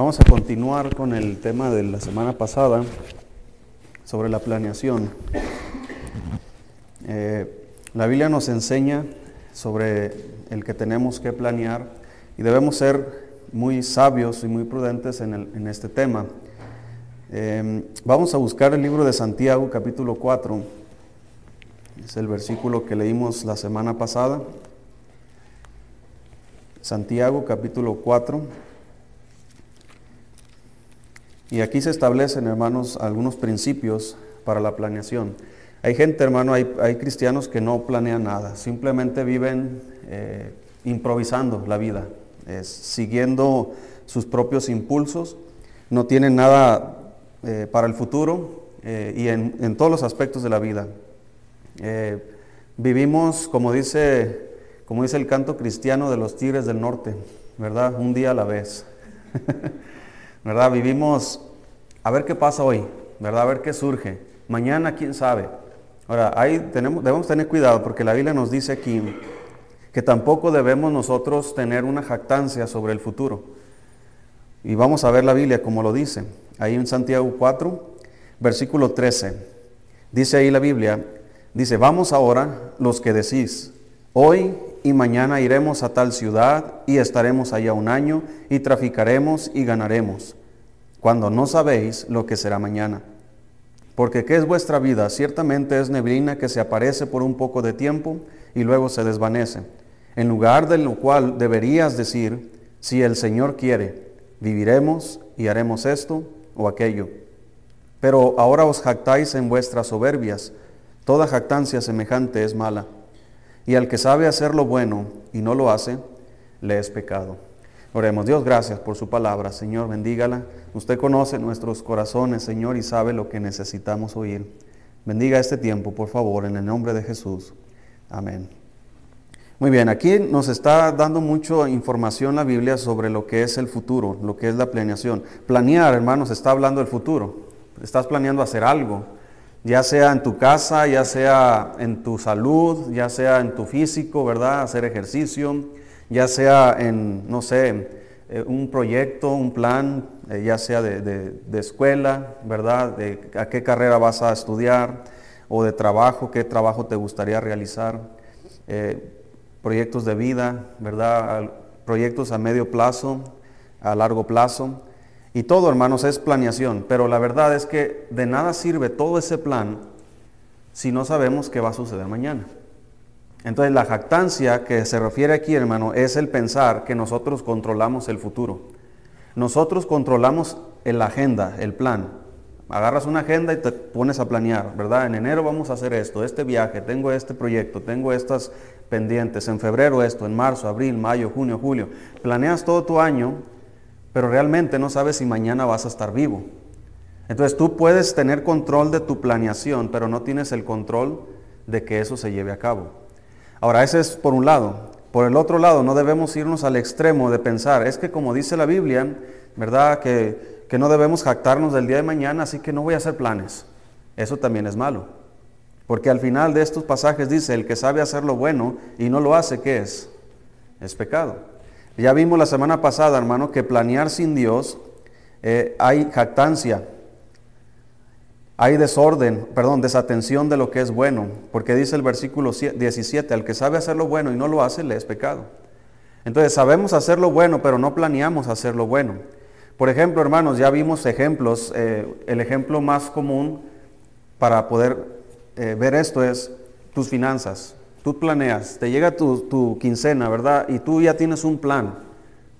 Vamos a continuar con el tema de la semana pasada sobre la planeación. Eh, la Biblia nos enseña sobre el que tenemos que planear y debemos ser muy sabios y muy prudentes en, este tema. Eh, vamos a buscar el libro de Santiago capítulo 4, es el versículo que leímos la semana pasada. Santiago capítulo 4. Y aquí se establecen, hermanos, algunos principios para la planeación. Hay gente, hermano, hay, cristianos que no planean nada, simplemente viven eh, improvisando la vida, siguiendo sus propios impulsos, no tienen nada eh, para el futuro eh, y en, todos los aspectos de la vida. vivimos, como dice, como dice el canto cristiano de los Tigres del Norte, ¿verdad? Un día a la vez. ¿verdad? Vivimos a ver qué pasa hoy, ¿verdad? A ver qué surge. Mañana, quién sabe. Ahora, ahí tenemos, debemos tener cuidado porque la Biblia nos dice aquí que tampoco debemos nosotros tener una jactancia sobre el futuro. Y vamos a ver la Biblia como lo dice. Ahí en Santiago 4, versículo 13. Dice ahí la Biblia, dice, vamos ahora los que decís, hoy y mañana iremos a tal ciudad y estaremos allá un año y traficaremos y ganaremos, cuando no sabéis lo que será mañana. Porque ¿qué es vuestra vida? Ciertamente es neblina que se aparece por un poco de tiempo y luego se desvanece. En lugar de lo cual deberías decir, si el Señor quiere, viviremos y haremos esto o aquello. Pero ahora os jactáis en vuestras soberbias. Toda jactancia semejante es mala y al que sabe hacer lo bueno y no lo hace, le es pecado. Oremos, Dios, gracias por su palabra, Señor, bendígala. Usted conoce nuestros corazones, Señor, y sabe lo que necesitamos oír. Bendiga este tiempo, por favor, en el nombre de Jesús. Amén. Muy bien, aquí nos está dando mucha información la Biblia sobre lo que es el futuro, lo que es la planeación. Planear, hermanos, está hablando del futuro. Estás planeando hacer algo ya sea en tu casa, ya sea en tu salud, ya sea en tu físico, ¿verdad? Hacer ejercicio, ya sea en, no sé, eh, un proyecto, un plan, eh, ya sea de, escuela, ¿verdad? De a qué carrera vas a estudiar o de trabajo, qué trabajo te gustaría realizar, eh, proyectos de vida, ¿verdad? Proyectos a medio plazo, a largo plazo. Y todo, hermanos, es planeación, pero la verdad es que de nada sirve todo ese plan si no sabemos qué va a suceder mañana. Entonces la jactancia que se refiere aquí, hermano, es el pensar que nosotros controlamos el futuro. Nosotros controlamos la agenda, el plan. Agarras una agenda y te pones a planear, ¿verdad? En enero vamos a hacer esto, este viaje, tengo este proyecto, tengo estas pendientes, en febrero esto, en marzo, abril, mayo, junio, julio. Planeas todo tu año pero realmente no sabes si mañana vas a estar vivo. Entonces tú puedes tener control de tu planeación, pero no tienes el control de que eso se lleve a cabo. Ahora, ese es por un lado. Por el otro lado, no debemos irnos al extremo de pensar, es que como dice la Biblia, ¿verdad? Que, que no debemos jactarnos del día de mañana, así que no voy a hacer planes. Eso también es malo. Porque al final de estos pasajes dice, el que sabe hacer lo bueno y no lo hace, ¿qué es? Es pecado. Ya vimos la semana pasada, hermano, que planear sin Dios eh, hay jactancia, hay desorden, perdón, desatención de lo que es bueno, porque dice el versículo 17, al que sabe hacer lo bueno y no lo hace, le es pecado. Entonces sabemos hacer lo bueno, pero no planeamos hacer lo bueno. Por ejemplo, hermanos, ya vimos ejemplos, eh, el ejemplo más común para poder eh, ver esto es tus finanzas. Tú planeas, te llega tu, quincena, ¿verdad? Y tú ya tienes un plan.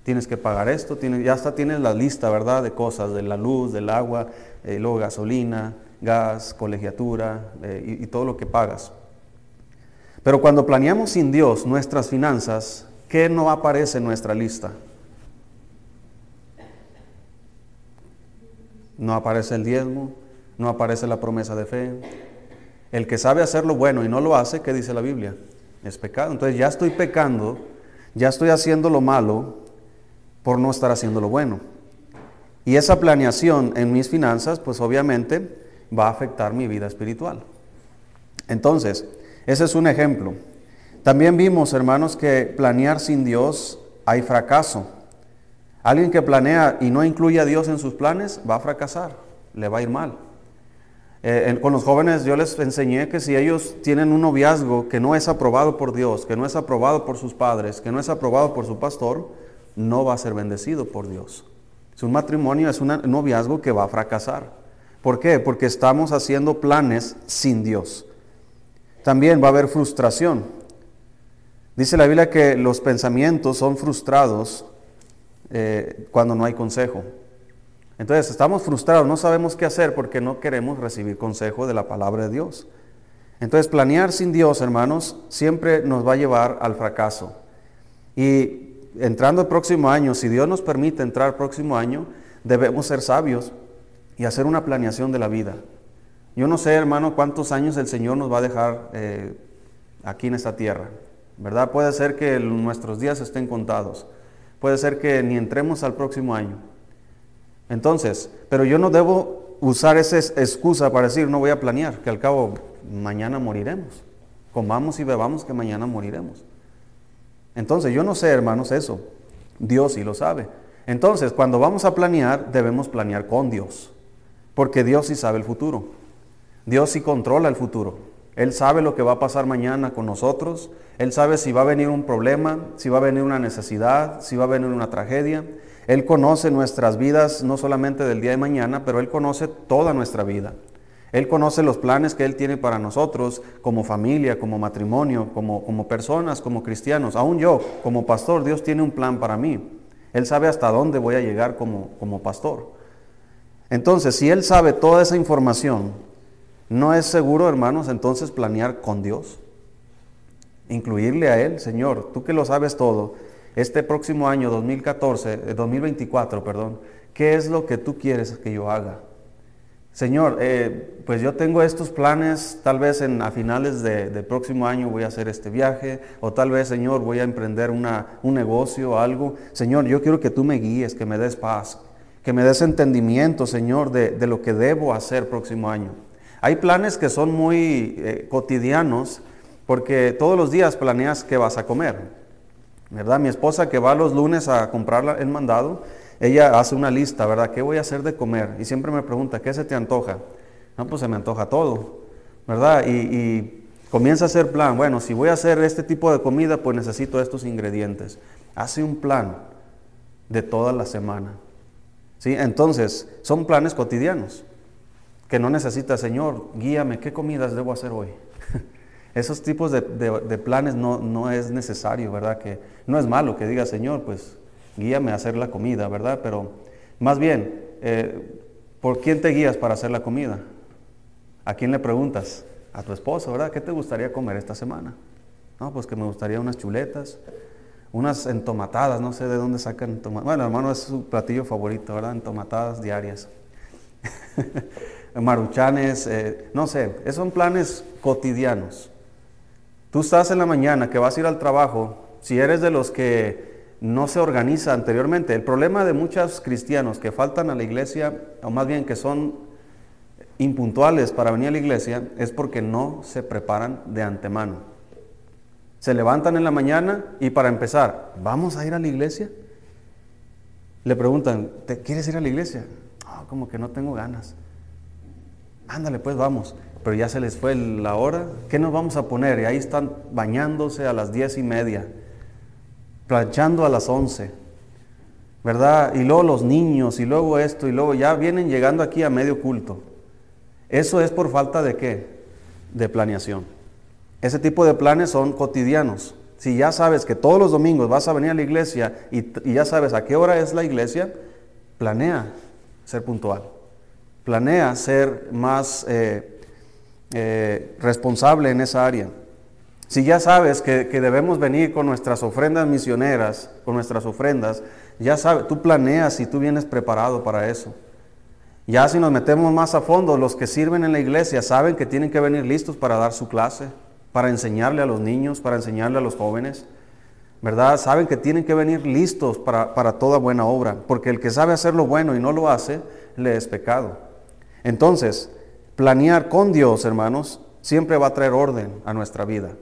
Tienes que pagar esto, tienes, ya hasta tienes la lista, ¿verdad? De cosas, de la luz, del agua, eh, luego gasolina, gas, colegiatura eh, y, y todo lo que pagas. Pero cuando planeamos sin Dios nuestras finanzas, ¿qué no aparece en nuestra lista? No aparece el diezmo, no aparece la promesa de fe, el que sabe hacer lo bueno y no lo hace, ¿qué dice la Biblia? Es pecado. Entonces ya estoy pecando, ya estoy haciendo lo malo por no estar haciendo lo bueno. Y esa planeación en mis finanzas, pues obviamente va a afectar mi vida espiritual. Entonces, ese es un ejemplo. También vimos, hermanos, que planear sin Dios hay fracaso. Alguien que planea y no incluye a Dios en sus planes va a fracasar, le va a ir mal. Eh, con los jóvenes yo les enseñé que si ellos tienen un noviazgo que no es aprobado por Dios, que no es aprobado por sus padres, que no es aprobado por su pastor, no va a ser bendecido por Dios. Es un matrimonio, es un noviazgo que va a fracasar. ¿Por qué? Porque estamos haciendo planes sin Dios. También va a haber frustración. Dice la Biblia que los pensamientos son frustrados eh, cuando no hay consejo. Entonces estamos frustrados, no sabemos qué hacer porque no queremos recibir consejo de la palabra de Dios. Entonces planear sin Dios, hermanos, siempre nos va a llevar al fracaso. Y entrando el próximo año, si Dios nos permite entrar el próximo año, debemos ser sabios y hacer una planeación de la vida. Yo no sé, hermano, cuántos años el Señor nos va a dejar eh, aquí en esta tierra. ¿Verdad? Puede ser que nuestros días estén contados. Puede ser que ni entremos al próximo año. Entonces, pero yo no debo usar esa excusa para decir no voy a planear, que al cabo mañana moriremos. Comamos y bebamos que mañana moriremos. Entonces, yo no sé, hermanos, eso. Dios sí lo sabe. Entonces, cuando vamos a planear, debemos planear con Dios, porque Dios sí sabe el futuro. Dios sí controla el futuro. Él sabe lo que va a pasar mañana con nosotros. Él sabe si va a venir un problema, si va a venir una necesidad, si va a venir una tragedia. Él conoce nuestras vidas no solamente del día de mañana, pero Él conoce toda nuestra vida. Él conoce los planes que Él tiene para nosotros como familia, como matrimonio, como, como personas, como cristianos. Aún yo, como pastor, Dios tiene un plan para mí. Él sabe hasta dónde voy a llegar como, como pastor. Entonces, si Él sabe toda esa información, ¿no es seguro, hermanos, entonces planear con Dios? Incluirle a Él, Señor, tú que lo sabes todo, este próximo año 2014, 2024, eh, perdón, ¿qué es lo que tú quieres que yo haga? Señor, eh, pues yo tengo estos planes, tal vez en, a finales del próximo año voy a hacer este viaje, o tal vez, Señor, voy a emprender una, un negocio o algo. Señor, yo quiero que tú me guíes, que me des paz, que me des entendimiento, Señor, de, de lo que debo hacer próximo año. Hay planes que son muy eh, cotidianos, porque todos los días planeas qué vas a comer. ¿verdad? Mi esposa que va los lunes a comprar el mandado, ella hace una lista, ¿verdad? ¿Qué voy a hacer de comer? Y siempre me pregunta, ¿qué se te antoja? No, pues se me antoja todo, ¿verdad? Y, comienza a hacer plan, bueno, si voy a hacer este tipo de comida, pues necesito estos ingredientes. Hace un plan de toda la semana. ¿Sí? Entonces, son planes cotidianos que no necesita, Señor, guíame, ¿qué comidas debo hacer hoy? Esos tipos de, planes no, es necesario, ¿verdad? Que no es malo que diga, Señor, pues guíame a hacer la comida, ¿verdad? Pero más bien, eh, ¿por quién te guías para hacer la comida? ¿A quién le preguntas? A tu esposo, ¿verdad? ¿Qué te gustaría comer esta semana? No, pues que me gustaría unas chuletas, unas entomatadas, no sé de dónde sacan entomatadas. Bueno, hermano, es su platillo favorito, ¿verdad? Entomatadas diarias. Maruchanes, eh, no sé, esos son planes cotidianos. Tú estás en la mañana que vas a ir al trabajo, si eres de los que no se organiza anteriormente, el problema de muchos cristianos que faltan a la iglesia, o más bien que son impuntuales para venir a la iglesia, es porque no se preparan de antemano. Se levantan en la mañana y para empezar, ¿vamos a ir a la iglesia? Le preguntan, ¿te quieres ir a la iglesia? Ah, como que no tengo ganas. Ándale, pues vamos pero ya se les fue la hora. ¿Qué nos vamos a poner? Y ahí están bañándose a las diez y media, planchando a las once, ¿verdad? Y luego los niños, y luego esto, y luego ya vienen llegando aquí a medio culto. Eso es por falta de qué? De planeación. Ese tipo de planes son cotidianos. Si ya sabes que todos los domingos vas a venir a la iglesia y, ya sabes a qué hora es la iglesia, planea ser puntual. Planea ser más eh, eh, responsable en esa área. Si ya sabes que, debemos venir con nuestras ofrendas misioneras, con nuestras ofrendas, ya sabes, tú planeas y tú vienes preparado para eso. Ya si nos metemos más a fondo, los que sirven en la iglesia saben que tienen que venir listos para dar su clase, para enseñarle a los niños, para enseñarle a los jóvenes. ¿Verdad? Saben que tienen que venir listos para, para toda buena obra, porque el que sabe hacer lo bueno y no lo hace, le es pecado. Entonces, Planear con Dios, hermanos, siempre va a traer orden a nuestra vida.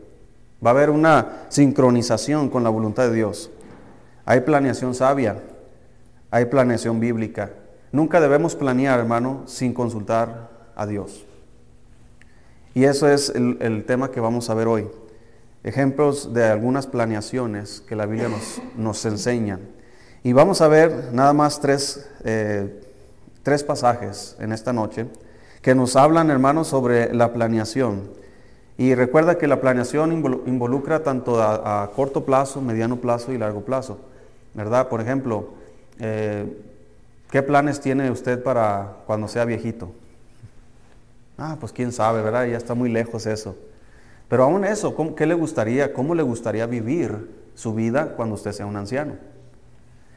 Va a haber una sincronización con la voluntad de Dios. Hay planeación sabia. hay planeación bíblica. Nunca debemos planear, hermano, sin consultar a Dios. Y eso es el, tema que vamos a ver hoy. Ejemplos de algunas planeaciones que la Biblia nos, nos enseña. Y vamos a ver nada más tres, eh, tres pasajes en esta noche que nos hablan, hermanos, sobre la planeación. Y recuerda que la planeación involucra tanto a, corto plazo, mediano plazo y largo plazo. ¿Verdad? Por ejemplo, eh, ¿qué planes tiene usted para cuando sea viejito? Ah, pues quién sabe, ¿verdad? Ya está muy lejos eso. Pero aún eso, ¿qué le gustaría? ¿Cómo le gustaría vivir su vida cuando usted sea un anciano?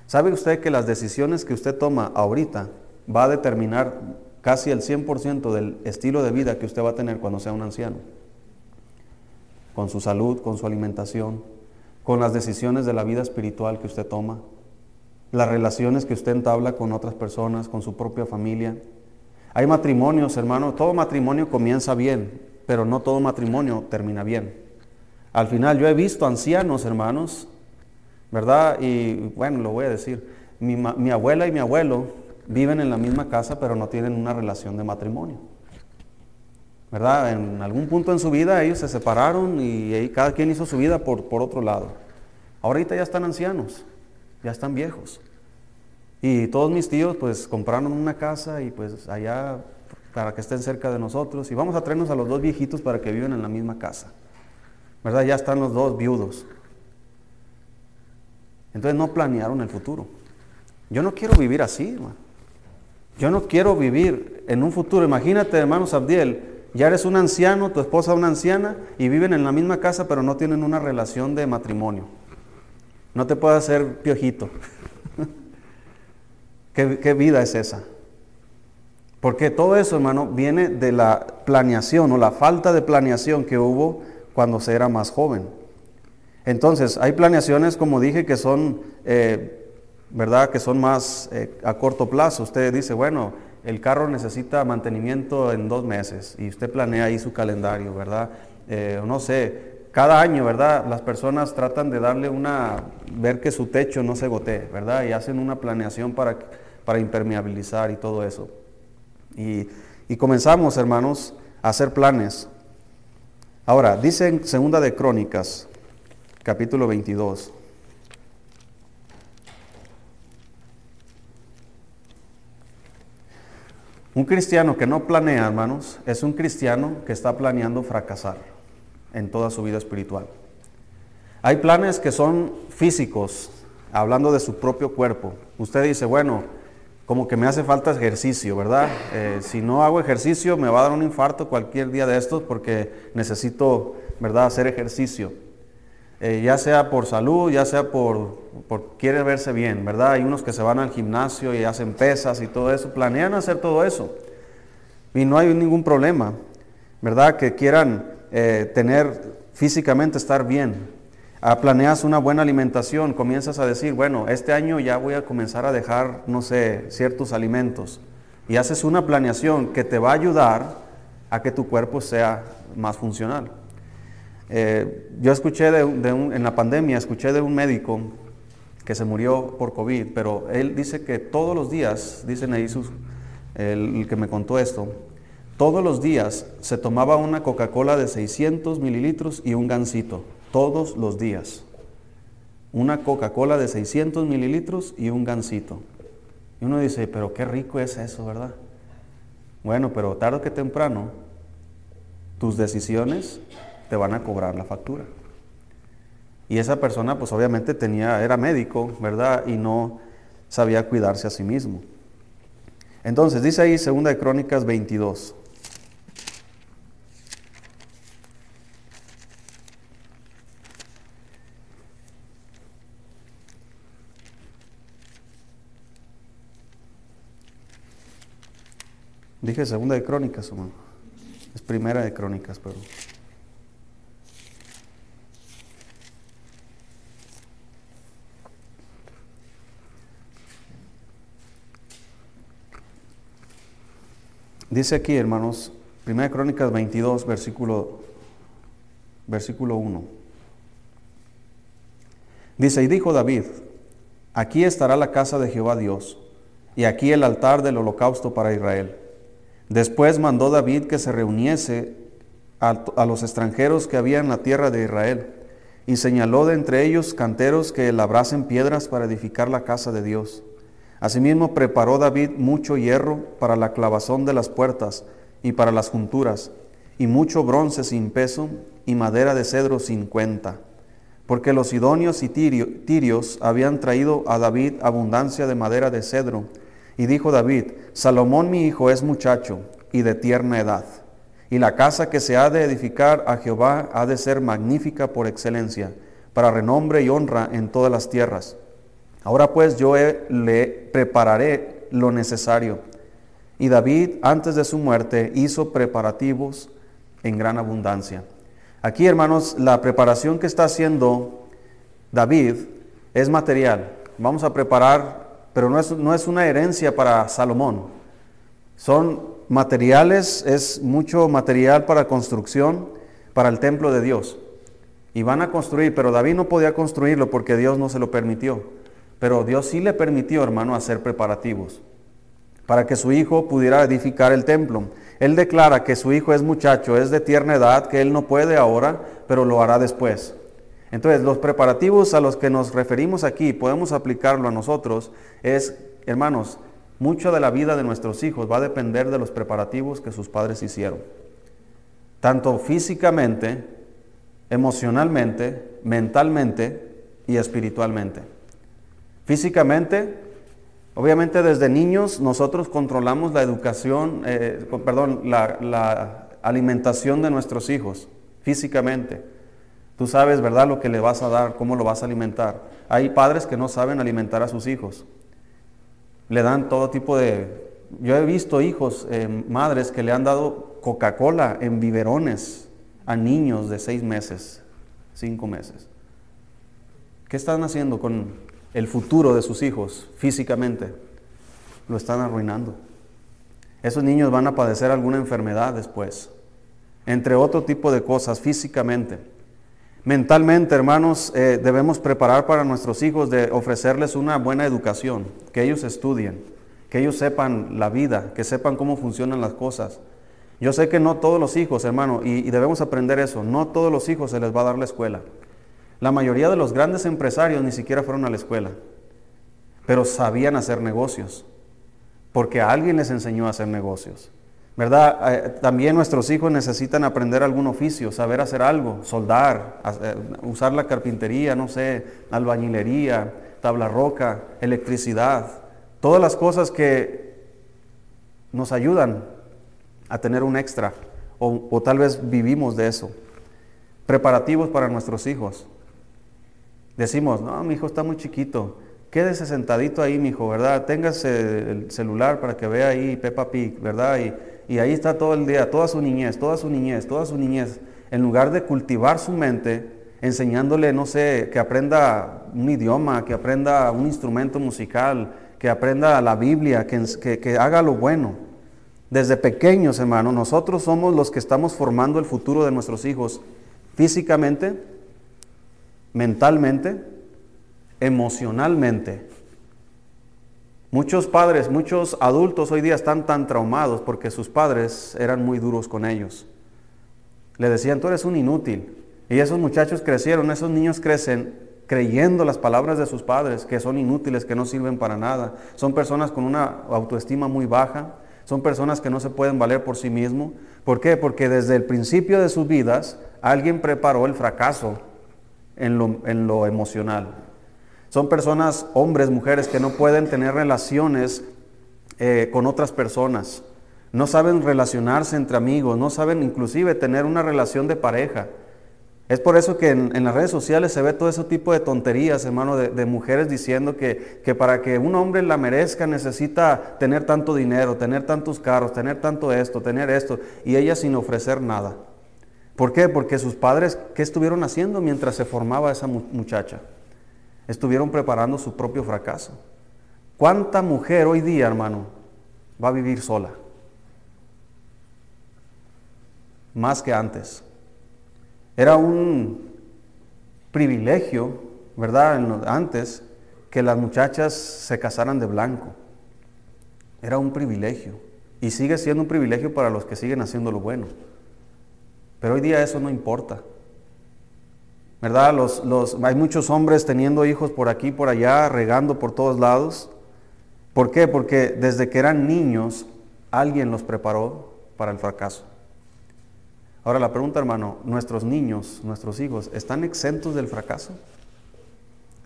¿Sabe usted que las decisiones que usted toma ahorita va a determinar casi el 100% del estilo de vida que usted va a tener cuando sea un anciano? Con su salud, con su alimentación, con las decisiones de la vida espiritual que usted toma, las relaciones que usted entabla con otras personas, con su propia familia, hay matrimonios, hermano, todo matrimonio comienza bien, pero no todo matrimonio termina bien. Al final yo he visto ancianos, hermanos, ¿verdad? Y bueno, lo voy a decir, mi, abuela y mi abuelo viven en la misma casa, pero no tienen una relación de matrimonio. ¿Verdad? En algún punto en su vida ellos se separaron y, cada quien hizo su vida por, por otro lado. Ahorita ya están ancianos, ya están viejos. Y todos mis tíos pues compraron una casa y pues allá para que estén cerca de nosotros y vamos a traernos a los dos viejitos para que vivan en la misma casa. ¿Verdad? Ya están los dos viudos. Entonces no planearon el futuro. Yo no quiero vivir así, hermano. Yo no quiero vivir en un futuro. Imagínate, hermanos Abdiel, ya eres un anciano, tu esposa una anciana y viven en la misma casa pero no tienen una relación de matrimonio. No te puedes hacer piojito. ¿Qué, vida es esa? Porque todo eso, hermano, viene de la planeación o la falta de planeación que hubo cuando se era más joven. Entonces, hay planeaciones, como dije, que son, eh, ¿verdad? Que son más eh, a corto plazo. Usted dice, bueno, el carro necesita mantenimiento en dos meses y usted planea ahí su calendario, ¿verdad? Eh, no sé, cada año, ¿verdad? Las personas tratan de darle una, ver que su techo no se gotee, ¿verdad? Y hacen una planeación para para impermeabilizar y todo eso. Y, comenzamos, hermanos, a hacer planes. Ahora, dice en Segunda de Crónicas, capítulo 22. Un cristiano que no planea, hermanos, es un cristiano que está planeando fracasar en toda su vida espiritual. Hay planes que son físicos, hablando de su propio cuerpo. Usted dice, bueno, como que me hace falta ejercicio, ¿verdad? Eh, si no hago ejercicio me va a dar un infarto cualquier día de estos porque necesito, ¿verdad?, hacer ejercicio. Eh, ya sea por salud, ya sea por, por quiere verse bien, ¿verdad? Hay unos que se van al gimnasio y hacen pesas y todo eso, planean hacer todo eso. Y no hay ningún problema, ¿verdad? Que quieran eh, tener físicamente estar bien planeas una buena alimentación, comienzas a decir, bueno, este año ya voy a comenzar a dejar, no sé, ciertos alimentos. Y haces una planeación que te va a ayudar a que tu cuerpo sea más funcional. Eh, yo escuché en la pandemia, escuché de un médico que se murió por COVID, pero él dice que todos los días, dicen ahí sus, el que me contó esto, todos los días se tomaba una Coca-Cola de 600 mililitros y un gansito todos los días. Una Coca-Cola de 600 mililitros y un gansito. Y uno dice, pero qué rico es eso, ¿verdad? Bueno, pero tarde que temprano, tus decisiones te van a cobrar la factura. Y esa persona, pues obviamente tenía, era médico, ¿verdad? Y no sabía cuidarse a sí mismo. Entonces, dice ahí 2 de Crónicas 22. Dije segunda de crónicas, hermano. Es primera de crónicas, pero. Dice aquí, hermanos, Primera de Crónicas 22, versículo, versículo 1. Dice, y dijo David, aquí estará la casa de Jehová Dios, y aquí el altar del holocausto para Israel. Después mandó David que se reuniese a, los extranjeros que había en la tierra de Israel, y señaló de entre ellos canteros que labrasen piedras para edificar la casa de Dios. Asimismo preparó David mucho hierro para la clavazón de las puertas y para las junturas, y mucho bronce sin peso y madera de cedro sin cuenta, porque los sidonios y tirios habían traído a David abundancia de madera de cedro. Y dijo David, Salomón mi hijo es muchacho y de tierna edad, y la casa que se ha de edificar a Jehová ha de ser magnífica por excelencia, para renombre y honra en todas las tierras. Ahora pues yo le prepararé lo necesario. Y David, antes de su muerte, hizo preparativos en gran abundancia. Aquí, hermanos, la preparación que está haciendo David es material. Vamos a preparar, pero no es, no es una herencia para Salomón. Son materiales, es mucho material para construcción, para el templo de Dios. Y van a construir, pero David no podía construirlo porque Dios no se lo permitió. Pero Dios sí le permitió, hermano, hacer preparativos para que su hijo pudiera edificar el templo. Él declara que su hijo es muchacho, es de tierna edad, que él no puede ahora, pero lo hará después. Entonces, los preparativos a los que nos referimos aquí, podemos aplicarlo a nosotros, es, hermanos, mucho de la vida de nuestros hijos va a depender de los preparativos que sus padres hicieron. Tanto físicamente, emocionalmente, mentalmente y espiritualmente. Físicamente, obviamente desde niños nosotros controlamos la educación, eh, perdón, la, la alimentación de nuestros hijos, físicamente. Tú sabes, ¿verdad?, lo que le vas a dar, cómo lo vas a alimentar. Hay padres que no saben alimentar a sus hijos. Le dan todo tipo de... Yo he visto hijos, eh, madres que le han dado Coca-Cola en biberones a niños de seis meses, cinco meses. ¿Qué están haciendo con, el futuro de sus hijos físicamente, lo están arruinando. Esos niños van a padecer alguna enfermedad después, entre otro tipo de cosas físicamente. Mentalmente, hermanos, eh, debemos preparar para nuestros hijos de ofrecerles una buena educación, que ellos estudien, que ellos sepan la vida, que sepan cómo funcionan las cosas. Yo sé que no todos los hijos, hermano, y debemos aprender eso, no todos los hijos se les va a dar la escuela. La mayoría de los grandes empresarios ni siquiera fueron a la escuela, pero sabían hacer negocios, porque alguien les enseñó a hacer negocios. ¿Verdad? Eh, también nuestros hijos necesitan aprender algún oficio, saber hacer algo, soldar, usar la carpintería, no sé, albañilería, tabla roca, electricidad, todas las cosas que nos ayudan a tener un extra, o, o tal vez vivimos de eso. Preparativos para nuestros hijos. Decimos, no, mi hijo está muy chiquito, quédese sentadito ahí, mi hijo, ¿verdad? Téngase el celular para que vea ahí Peppa Pig, ¿verdad? Y, y ahí está todo el día, toda su niñez, toda su niñez, toda su niñez. En lugar de cultivar su mente, enseñándole, no sé, que aprenda un idioma, que aprenda un instrumento musical, que aprenda la Biblia, que, que, que haga lo bueno. Desde pequeños, hermanos, nosotros somos los que estamos formando el futuro de nuestros hijos físicamente, mentalmente, emocionalmente. Muchos padres, muchos adultos hoy día están tan traumados porque sus padres eran muy duros con ellos. Le decían, tú eres un inútil. Y esos muchachos crecieron, esos niños crecen creyendo las palabras de sus padres, que son inútiles, que no sirven para nada. Son personas con una autoestima muy baja, son personas que no se pueden valer por sí mismos. ¿Por qué? Porque desde el principio de sus vidas alguien preparó el fracaso en lo, emocional. Son personas, hombres, mujeres, que no pueden tener relaciones eh, con otras personas. No saben relacionarse entre amigos, no saben inclusive tener una relación de pareja. Es por eso que en, las redes sociales se ve todo ese tipo de tonterías, hermano, de, de mujeres diciendo que, que, para que un hombre la merezca necesita tener tanto dinero, tener tantos carros, tener tanto esto, tener esto, y ella sin ofrecer nada. ¿Por qué? Porque sus padres, ¿qué estuvieron haciendo mientras se formaba esa muchacha? Estuvieron preparando su propio fracaso. ¿Cuánta mujer hoy día, hermano, va a vivir sola? Más que antes. Era un privilegio, ¿verdad? Antes, que las muchachas se casaran de blanco. Era un privilegio. Y sigue siendo un privilegio para los que siguen haciendo lo bueno. Pero hoy día eso no importa. ¿Verdad? Los, los, hay muchos hombres teniendo hijos por aquí, por allá, regando por todos lados. ¿Por qué? Porque desde que eran niños alguien los preparó para el fracaso. Ahora la pregunta, hermano, ¿nuestros niños, nuestros hijos, están exentos del fracaso?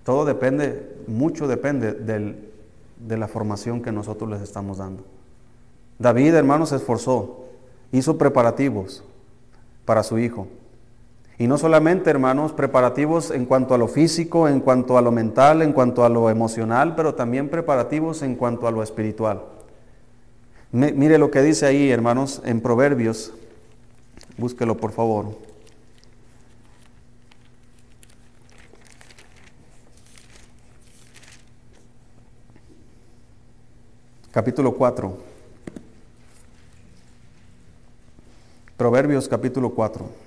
Todo depende, mucho depende del, de la formación que nosotros les estamos dando. David, hermano, se esforzó, hizo preparativos para su hijo. Y no solamente, hermanos, preparativos en cuanto a lo físico, en cuanto a lo mental, en cuanto a lo emocional, pero también preparativos en cuanto a lo espiritual. mire lo que dice ahí, hermanos, en Proverbios. Búsquelo, por favor. Capítulo 4. Proverbios capítulo 4.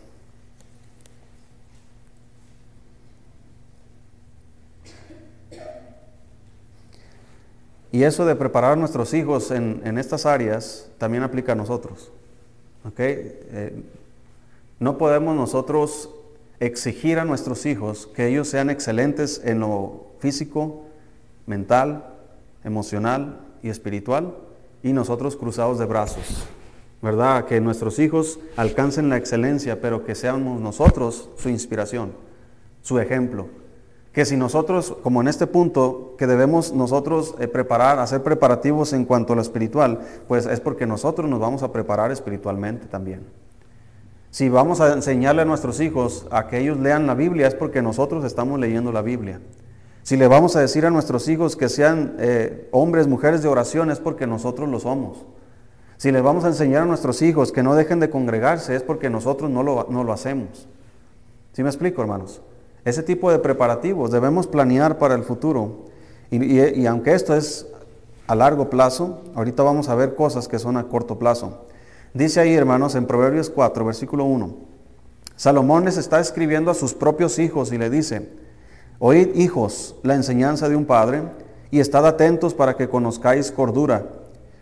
Y eso de preparar a nuestros hijos en, estas áreas también aplica a nosotros. Eh, no podemos nosotros exigir a nuestros hijos que ellos sean excelentes en lo físico, mental, emocional y espiritual y nosotros cruzados de brazos. ¿Verdad? Que nuestros hijos alcancen la excelencia, pero que seamos nosotros su inspiración, su ejemplo que si nosotros, como en este punto, que debemos nosotros eh, preparar, hacer preparativos en cuanto a lo espiritual, pues es porque nosotros nos vamos a preparar espiritualmente también. Si vamos a enseñarle a nuestros hijos a que ellos lean la Biblia, es porque nosotros estamos leyendo la Biblia. Si le vamos a decir a nuestros hijos que sean eh, hombres, mujeres de oración, es porque nosotros lo somos. Si les vamos a enseñar a nuestros hijos que no dejen de congregarse, es porque nosotros no lo, no lo hacemos. ¿Sí me explico, hermanos? Ese tipo de preparativos debemos planear para el futuro. Y, aunque esto es a largo plazo, ahorita vamos a ver cosas que son a corto plazo. Dice ahí, hermanos, en Proverbios 4, versículo 1, Salomón les está escribiendo a sus propios hijos y le dice, Oíd, hijos, la enseñanza de un padre, y estad atentos para que conozcáis cordura,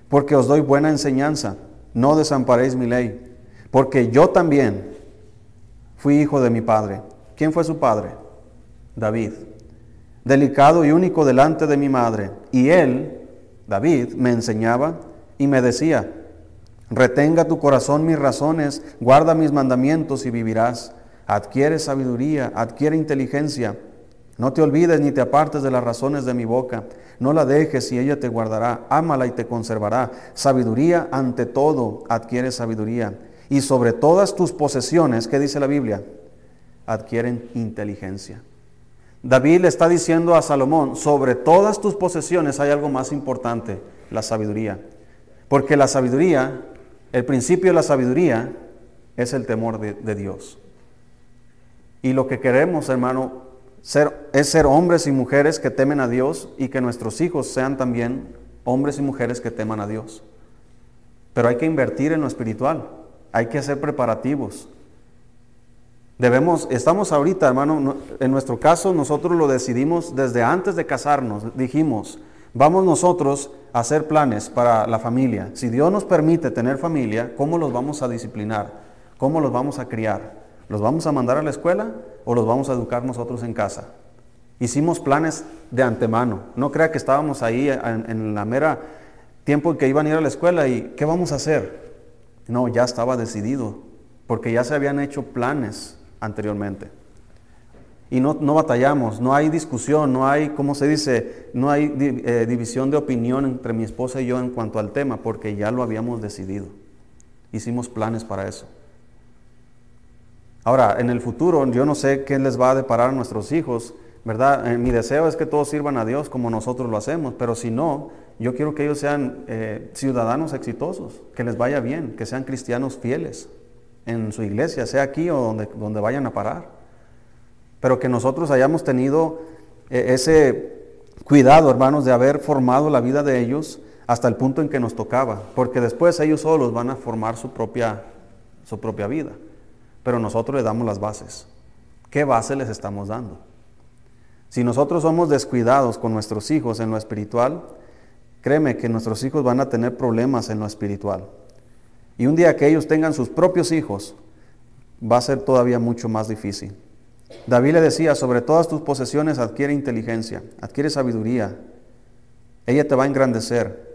porque os doy buena enseñanza, no desamparéis mi ley, porque yo también fui hijo de mi padre ¿Quién fue su padre? David. Delicado y único delante de mi madre. Y él, David, me enseñaba y me decía, retenga tu corazón mis razones, guarda mis mandamientos y vivirás. Adquiere sabiduría, adquiere inteligencia. No te olvides ni te apartes de las razones de mi boca. No la dejes y ella te guardará. Ámala y te conservará. Sabiduría ante todo, adquiere sabiduría. Y sobre todas tus posesiones, ¿qué dice la Biblia? Adquieren inteligencia. David le está diciendo a Salomón, sobre todas tus posesiones hay algo más importante, la sabiduría. Porque la sabiduría, el principio de la sabiduría es el temor de, Dios. Y lo que queremos, hermano, ser, es ser hombres y mujeres que temen a Dios y que nuestros hijos sean también hombres y mujeres que teman a Dios. Pero hay que invertir en lo espiritual, hay que hacer preparativos, Debemos, estamos ahorita, hermano, en nuestro caso nosotros lo decidimos desde antes de casarnos. Dijimos, vamos nosotros a hacer planes para la familia. Si Dios nos permite tener familia, ¿cómo los vamos a disciplinar? ¿Cómo los vamos a criar? ¿Los vamos a mandar a la escuela o los vamos a educar nosotros en casa? Hicimos planes de antemano. No crea que estábamos ahí en, en la mera tiempo que iban a ir a la escuela y ¿qué vamos a hacer? No, ya estaba decidido, porque ya se habían hecho planes anteriormente. Y no, batallamos, no hay discusión, no hay, ¿cómo se dice? No hay eh, división de opinión entre mi esposa y yo en cuanto al tema, porque ya lo habíamos decidido. Hicimos planes para eso. Ahora, en el futuro, yo no sé qué les va a deparar a nuestros hijos, ¿verdad? Eh, mi deseo es que todos sirvan a Dios como nosotros lo hacemos, pero si no, yo quiero que ellos sean eh, ciudadanos exitosos, que les vaya bien, que sean cristianos fieles en su iglesia, sea aquí o donde, donde vayan a parar. Pero que nosotros hayamos tenido eh, ese cuidado, hermanos, de haber formado la vida de ellos hasta el punto en que nos tocaba, porque después ellos solos van a formar su propia, su propia vida. Pero nosotros les damos las bases. ¿Qué base les estamos dando? Si nosotros somos descuidados con nuestros hijos en lo espiritual, créeme que nuestros hijos van a tener problemas en lo espiritual. Y un día que ellos tengan sus propios hijos, va a ser todavía mucho más difícil. David le decía, sobre todas tus posesiones adquiere inteligencia, adquiere sabiduría. Ella te va a engrandecer.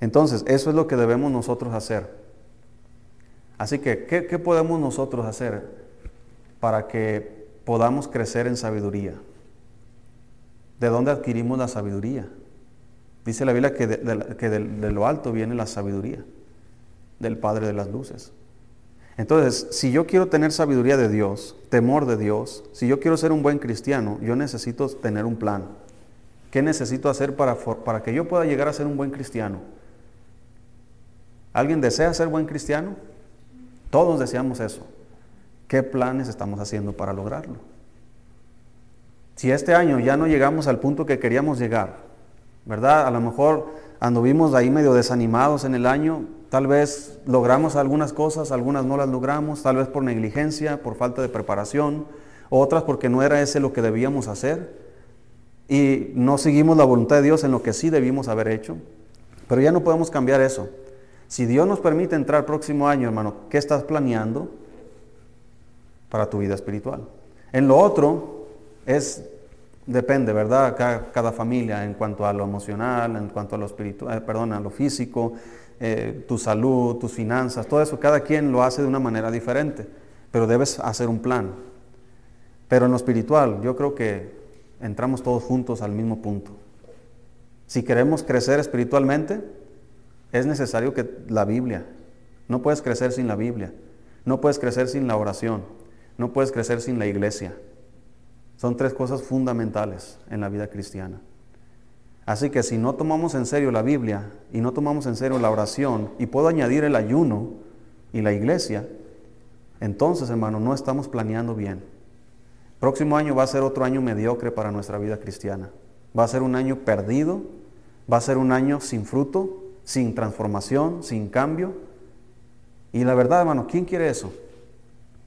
Entonces, eso es lo que debemos nosotros hacer. Así que, ¿qué, podemos nosotros hacer para que podamos crecer en sabiduría? ¿De dónde adquirimos la sabiduría? Dice la Biblia que, de, lo alto viene la sabiduría, del Padre de las Luces. Entonces, si yo quiero tener sabiduría de Dios, temor de Dios, si yo quiero ser un buen cristiano, yo necesito tener un plan. ¿Qué necesito hacer para, para que yo pueda llegar a ser un buen cristiano? ¿Alguien desea ser buen cristiano? Todos deseamos eso. ¿Qué planes estamos haciendo para lograrlo? Si este año ya no llegamos al punto que queríamos llegar, ¿verdad? A lo mejor anduvimos ahí medio desanimados en el año, tal vez logramos algunas cosas, algunas no las logramos, tal vez por negligencia, por falta de preparación, otras porque no era ese lo que debíamos hacer y no seguimos la voluntad de Dios en lo que sí debimos haber hecho. Pero ya no podemos cambiar eso. Si Dios nos permite entrar próximo año, hermano, ¿qué estás planeando para tu vida espiritual? En lo otro, es, depende, ¿verdad? Cada, familia en cuanto a lo emocional, en cuanto a lo espiritual, eh, perdón, a lo físico, eh, tu salud, tus finanzas, todo eso, cada quien lo hace de una manera diferente, pero debes hacer un plan. Pero en lo espiritual, yo creo que entramos todos juntos al mismo punto. Si queremos crecer espiritualmente, es necesario que la Biblia, no puedes crecer sin la Biblia, no puedes crecer sin la oración, no puedes crecer sin la iglesia. Son tres cosas fundamentales en la vida cristiana. Así que si no tomamos en serio la Biblia y no tomamos en serio la oración, y puedo añadir el ayuno y la iglesia, entonces, hermano, no estamos planeando bien. Próximo año va a ser otro año mediocre para nuestra vida cristiana. Va a ser un año perdido, va a ser un año sin fruto, sin transformación, sin cambio. Y la verdad, hermano, ¿quién quiere eso?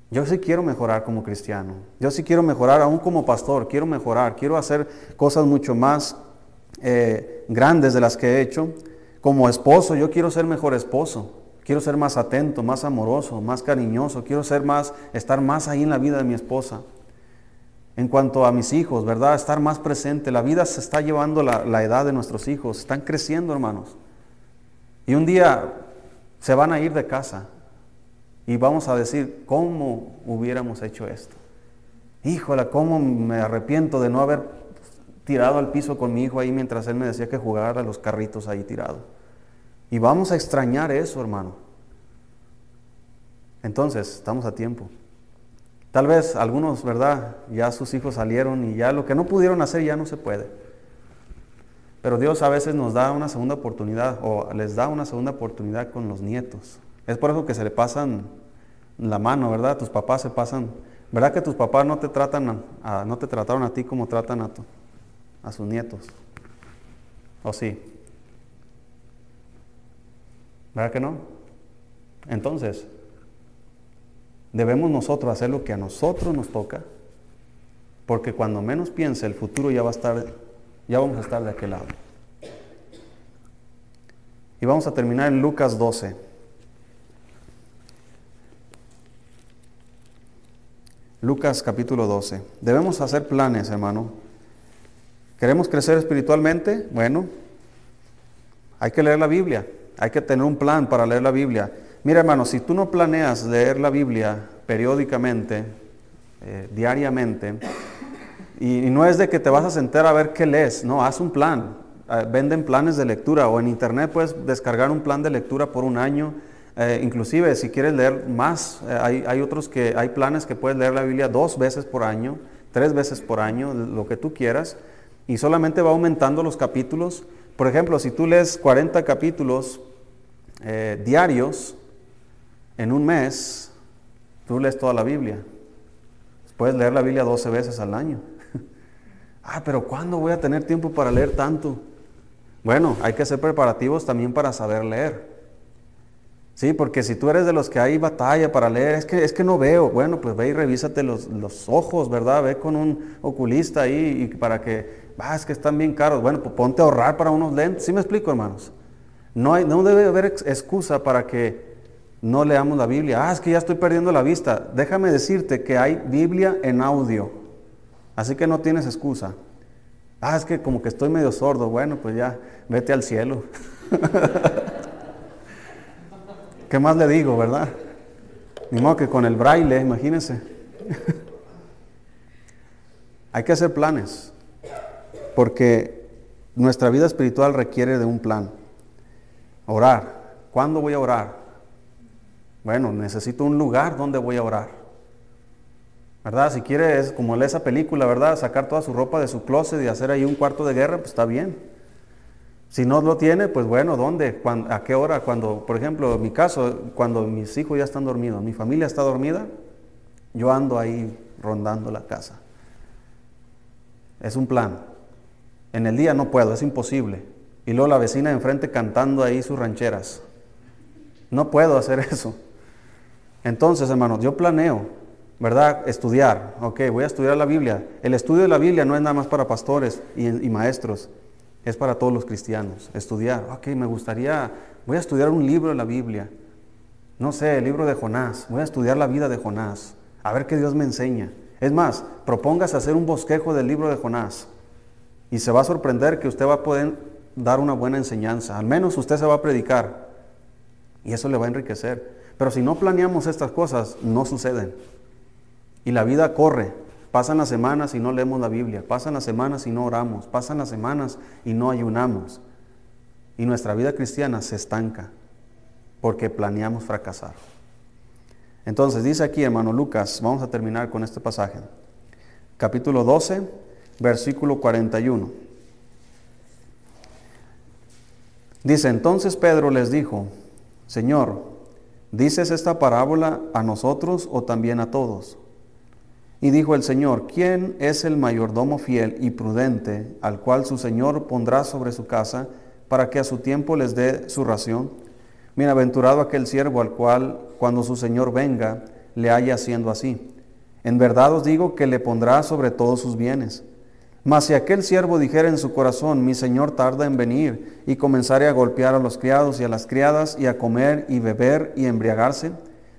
Yo sí quiero mejorar como cristiano. Yo sí quiero mejorar aún como pastor. Quiero mejorar. Quiero hacer cosas mucho más eh, grandes de las que he hecho. Como esposo, yo quiero ser mejor esposo. Quiero ser más atento, más amoroso, más cariñoso. Quiero ser más, estar más ahí en la vida de mi esposa. En cuanto a mis hijos, ¿verdad? Estar más presente. La vida se está llevando la, la edad de nuestros hijos. Están creciendo, hermanos. Y un día se van a ir de casa. Y vamos a decir, ¿cómo hubiéramos hecho esto? Híjola, ¿cómo me arrepiento de no haber tirado al piso con mi hijo ahí mientras él me decía que jugara a los carritos ahí tirado? Y vamos a extrañar eso, hermano. Entonces, estamos a tiempo. Tal vez algunos, ¿verdad? Ya sus hijos salieron y ya lo que no pudieron hacer ya no se puede. Pero Dios a veces nos da una segunda oportunidad o les da una segunda oportunidad con los nietos. Es por eso que se le pasan la mano, ¿verdad? Tus papás se pasan. ¿Verdad que tus papás no te tratan a, no te trataron a ti como tratan a, tu, a sus nietos? ¿O sí? ¿Verdad que no? Entonces, debemos nosotros hacer lo que a nosotros nos toca, porque cuando menos piense el futuro ya va a estar, ya vamos a estar de aquel lado. Y vamos a terminar en Lucas 12. Lucas capítulo 12. Debemos hacer planes, hermano. ¿Queremos crecer espiritualmente? Bueno, hay que leer la Biblia. Hay que tener un plan para leer la Biblia. Mira, hermano, si tú no planeas leer la Biblia periódicamente, eh, diariamente, y, no es de que te vas a sentar a ver qué lees, no, haz un plan. Eh, venden planes de lectura o en internet puedes descargar un plan de lectura por un año eh, inclusive si quieres leer más, eh, hay, otros que hay planes que puedes leer la Biblia dos veces por año, tres veces por año, lo que tú quieras, y solamente va aumentando los capítulos. Por ejemplo, si tú lees 40 capítulos eh, diarios en un mes, tú lees toda la Biblia. Puedes leer la Biblia 12 veces al año. ah, pero ¿cuándo voy a tener tiempo para leer tanto? Bueno, hay que hacer preparativos también para saber leer. Sí, porque si tú eres de los que hay batalla para leer, es que, es que no veo. Bueno, pues ve y revísate los, ojos, ¿verdad? Ve con un oculista ahí y para que, ah, es que están bien caros. Bueno, pues ponte a ahorrar para unos lentes. ¿Sí me explico, hermanos? No, hay, no debe haber excusa para que no leamos la Biblia. Ah, es que ya estoy perdiendo la vista. Déjame decirte que hay Biblia en audio. Así que no tienes excusa. Ah, es que como que estoy medio sordo. Bueno, pues ya, vete al cielo. ¿Qué más le digo, verdad? Ni modo que con el braille, imagínense. Hay que hacer planes, porque nuestra vida espiritual requiere de un plan. Orar. ¿Cuándo voy a orar? Bueno, necesito un lugar donde voy a orar. ¿Verdad? Si quiere, es como esa película, ¿verdad? Sacar toda su ropa de su closet y hacer ahí un cuarto de guerra, pues está bien. Si no lo tiene, pues bueno, ¿dónde? ¿A qué hora? Cuando, por ejemplo, en mi caso, cuando mis hijos ya están dormidos, mi familia está dormida, yo ando ahí rondando la casa. Es un plan. En el día no puedo, es imposible. Y luego la vecina de enfrente cantando ahí sus rancheras. No puedo hacer eso. Entonces, hermanos, yo planeo, ¿verdad? Estudiar. Ok, voy a estudiar la Biblia. El estudio de la Biblia no es nada más para pastores y, y maestros es para todos los cristianos. Estudiar, ok, me gustaría, voy a estudiar un libro de la Biblia. No sé, el libro de Jonás. Voy a estudiar la vida de Jonás. A ver qué Dios me enseña. Es más, propóngase hacer un bosquejo del libro de Jonás. Y se va a sorprender que usted va a poder dar una buena enseñanza. Al menos usted se va a predicar. Y eso le va a enriquecer. Pero si no planeamos estas cosas, no suceden. Y la vida corre. Pasan las semanas y no leemos la Biblia, pasan las semanas y no oramos, pasan las semanas y no ayunamos. Y nuestra vida cristiana se estanca porque planeamos fracasar. Entonces dice aquí, hermano Lucas, vamos a terminar con este pasaje. Capítulo 12, versículo 41. Dice, entonces Pedro les dijo, Señor, ¿dices esta parábola a nosotros o también a todos? Y dijo el Señor, ¿quién es el mayordomo fiel y prudente al cual su Señor pondrá sobre su casa para que a su tiempo les dé su ración? Bienaventurado aquel siervo al cual cuando su Señor venga le haya haciendo así. En verdad os digo que le pondrá sobre todos sus bienes. Mas si aquel siervo dijera en su corazón, mi Señor tarda en venir, y comenzare a golpear a los criados y a las criadas, y a comer y beber y embriagarse,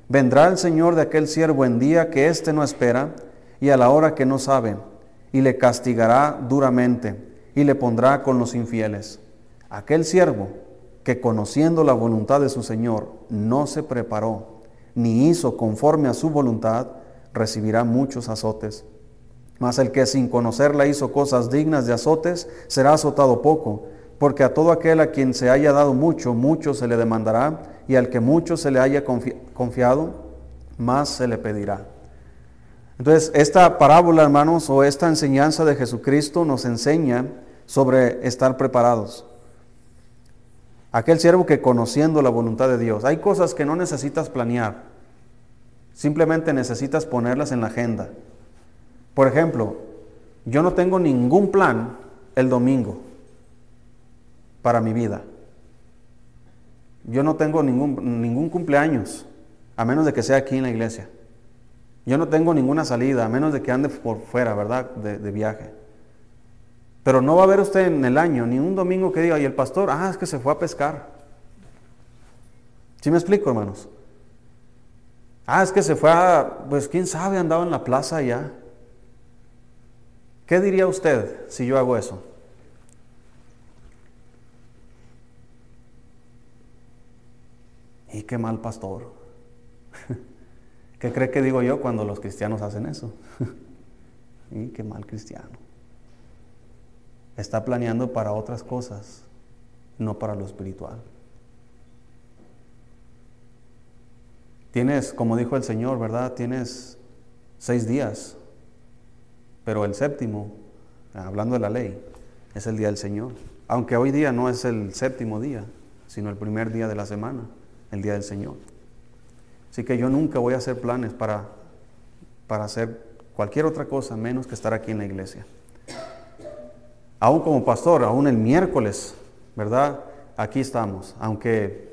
vendrá el Señor de aquel siervo en día que éste no espera, y a la hora que no sabe, y le castigará duramente, y le pondrá con los infieles. Aquel siervo que conociendo la voluntad de su Señor no se preparó, ni hizo conforme a su voluntad, recibirá muchos azotes. Mas el que sin conocerla hizo cosas dignas de azotes, será azotado poco, porque a todo aquel a quien se haya dado mucho, mucho se le demandará, y al que mucho se le haya confiado, más se le pedirá. Entonces, esta parábola, hermanos, o esta enseñanza de Jesucristo nos enseña sobre estar preparados. Aquel siervo que conociendo la voluntad de Dios, hay cosas que no necesitas planear, simplemente necesitas ponerlas en la agenda. Por ejemplo, yo no tengo ningún plan el domingo para mi vida. Yo no tengo ningún, ningún cumpleaños, a menos de que sea aquí en la iglesia. Yo no tengo ninguna salida, a menos de que ande por fuera, ¿verdad? De, viaje. Pero no va a ver usted en el año ni un domingo que diga, y el pastor, ah, es que se fue a pescar. ¿Sí me explico, hermanos? Ah, es que se fue a, pues quién sabe, andaba en la plaza allá. ¿Qué diría usted si yo hago eso? Y qué mal pastor. ¿Qué cree que digo yo cuando los cristianos hacen eso? y qué mal cristiano. Está planeando para otras cosas, no para lo espiritual. Tienes, como dijo el Señor, ¿verdad? Tienes seis días, pero el séptimo, hablando de la ley, es el día del Señor. Aunque hoy día no es el séptimo día, sino el primer día de la semana, el día del Señor. Así que yo nunca voy a hacer planes para, para hacer cualquier otra cosa menos que estar aquí en la iglesia. Aún como pastor, aún el miércoles, ¿verdad? Aquí estamos. Aunque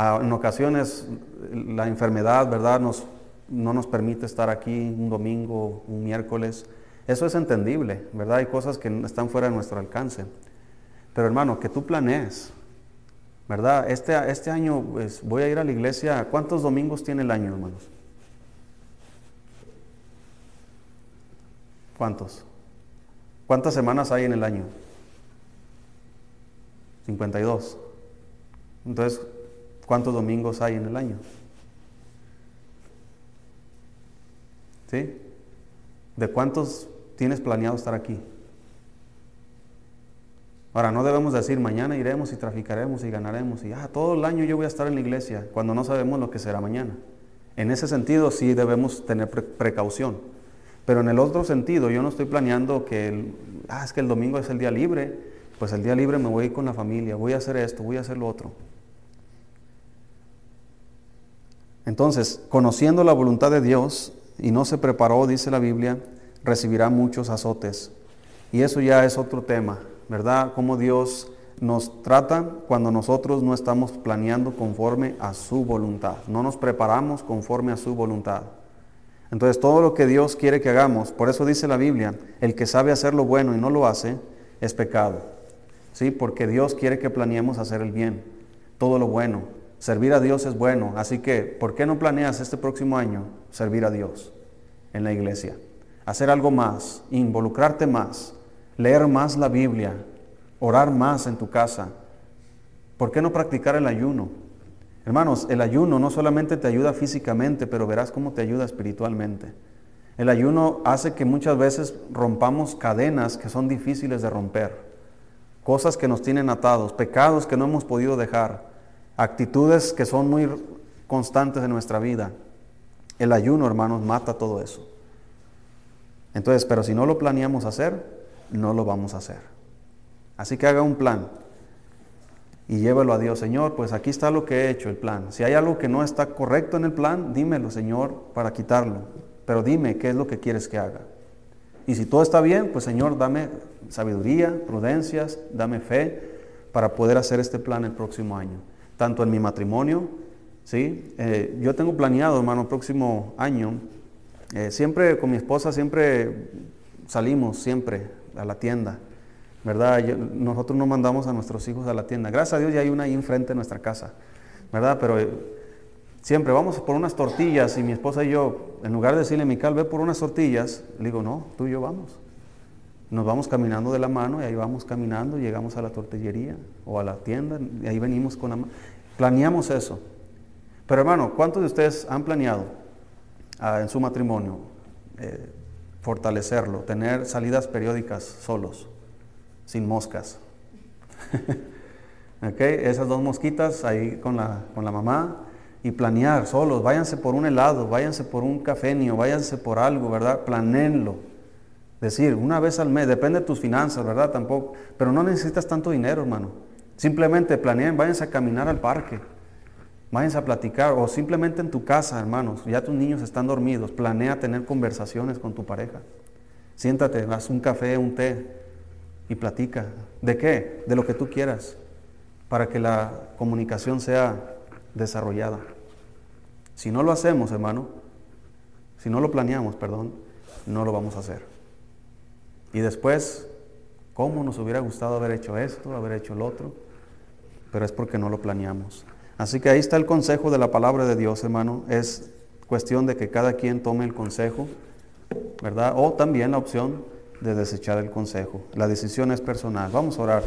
Ah, en ocasiones la enfermedad, ¿verdad? Nos, no nos permite estar aquí un domingo, un miércoles. Eso es entendible, ¿verdad? Hay cosas que están fuera de nuestro alcance. Pero hermano, que tú planees, ¿verdad? Este, este año pues, voy a ir a la iglesia. ¿Cuántos domingos tiene el año, hermanos? ¿Cuántos? ¿Cuántas semanas hay en el año? 52. Entonces, ¿cuántos domingos hay en el año? ¿Sí? ¿De cuántos tienes planeado estar aquí? Ahora, no debemos decir mañana iremos y traficaremos y ganaremos y ah, todo el año yo voy a estar en la iglesia cuando no sabemos lo que será mañana. En ese sentido sí debemos tener precaución. Pero en el otro sentido, yo no estoy planeando que el, ah, es que el domingo es el día libre, pues el día libre me voy a ir con la familia, voy a hacer esto, voy a hacer lo otro. Entonces, conociendo la voluntad de Dios y no se preparó, dice la Biblia, recibirá muchos azotes. Y eso ya es otro tema, ¿verdad? Cómo Dios nos trata cuando nosotros no estamos planeando conforme a su voluntad, no nos preparamos conforme a su voluntad. Entonces todo lo que Dios quiere que hagamos, por eso dice la Biblia, el que sabe hacer lo bueno y no lo hace, es pecado. ¿Sí? Porque Dios quiere que planeemos hacer el bien, todo lo bueno. Servir a Dios es bueno, así que ¿por qué no planeas este próximo año servir a Dios en la iglesia? Hacer algo más, involucrarte más, leer más la Biblia, orar más en tu casa. ¿Por qué no practicar el ayuno? Hermanos, el ayuno no solamente te ayuda físicamente, pero verás cómo te ayuda espiritualmente. El ayuno hace que muchas veces rompamos cadenas que son difíciles de romper, cosas que nos tienen atados, pecados que no hemos podido dejar, actitudes que son muy constantes en nuestra vida. El ayuno, hermanos, mata todo eso. Entonces, pero si no lo planeamos hacer, no lo vamos a hacer. Así que haga un plan y llévelo a Dios. Señor, pues aquí está lo que he hecho, el plan. Si hay algo que no está correcto en el plan, dímelo, Señor, para quitarlo. Pero dime qué es lo que quieres que haga. Y si todo está bien, pues Señor, dame sabiduría, prudencias, dame fe para poder hacer este plan el próximo año. Tanto en mi matrimonio, ¿sí? Eh, yo tengo planeado, hermano, el próximo año, eh, siempre con mi esposa, siempre salimos, siempre a la tienda. ¿verdad? nosotros no mandamos a nuestros hijos a la tienda. Gracias a Dios ya hay una ahí enfrente de nuestra casa, ¿verdad? Pero eh, siempre vamos por unas tortillas y mi esposa y yo, en lugar de decirle, Mical, ve por unas tortillas, le digo, no, tú y yo vamos. Nos vamos caminando de la mano y ahí vamos caminando, llegamos a la tortillería o a la tienda y ahí venimos con la mano. Planeamos eso. Pero hermano, ¿cuántos de ustedes han planeado en su matrimonio eh, fortalecerlo, tener salidas periódicas solos? sin moscas. okay, esas dos mosquitas ahí con la, con la mamá y planear solos, váyanse por un helado, váyanse por un cafenio, váyanse por algo, ¿verdad? Planenlo. Decir, una vez al mes, depende de tus finanzas, ¿verdad? Tampoco, pero no necesitas tanto dinero, hermano. Simplemente planeen, váyanse a caminar al parque, váyanse a platicar, o simplemente en tu casa, hermanos, ya tus niños están dormidos, planea tener conversaciones con tu pareja. Siéntate, haz un café, un té, y platica. ¿De qué? De lo que tú quieras, para que la comunicación sea desarrollada. Si no lo hacemos, hermano, si no lo planeamos, perdón, no lo vamos a hacer. Y después, ¿cómo nos hubiera gustado haber hecho esto, haber hecho el otro? Pero es porque no lo planeamos. Así que ahí está el consejo de la palabra de Dios, hermano. Es cuestión de que cada quien tome el consejo, ¿verdad? O también la opción de desechar el consejo. La decisión es personal. Vamos a orar.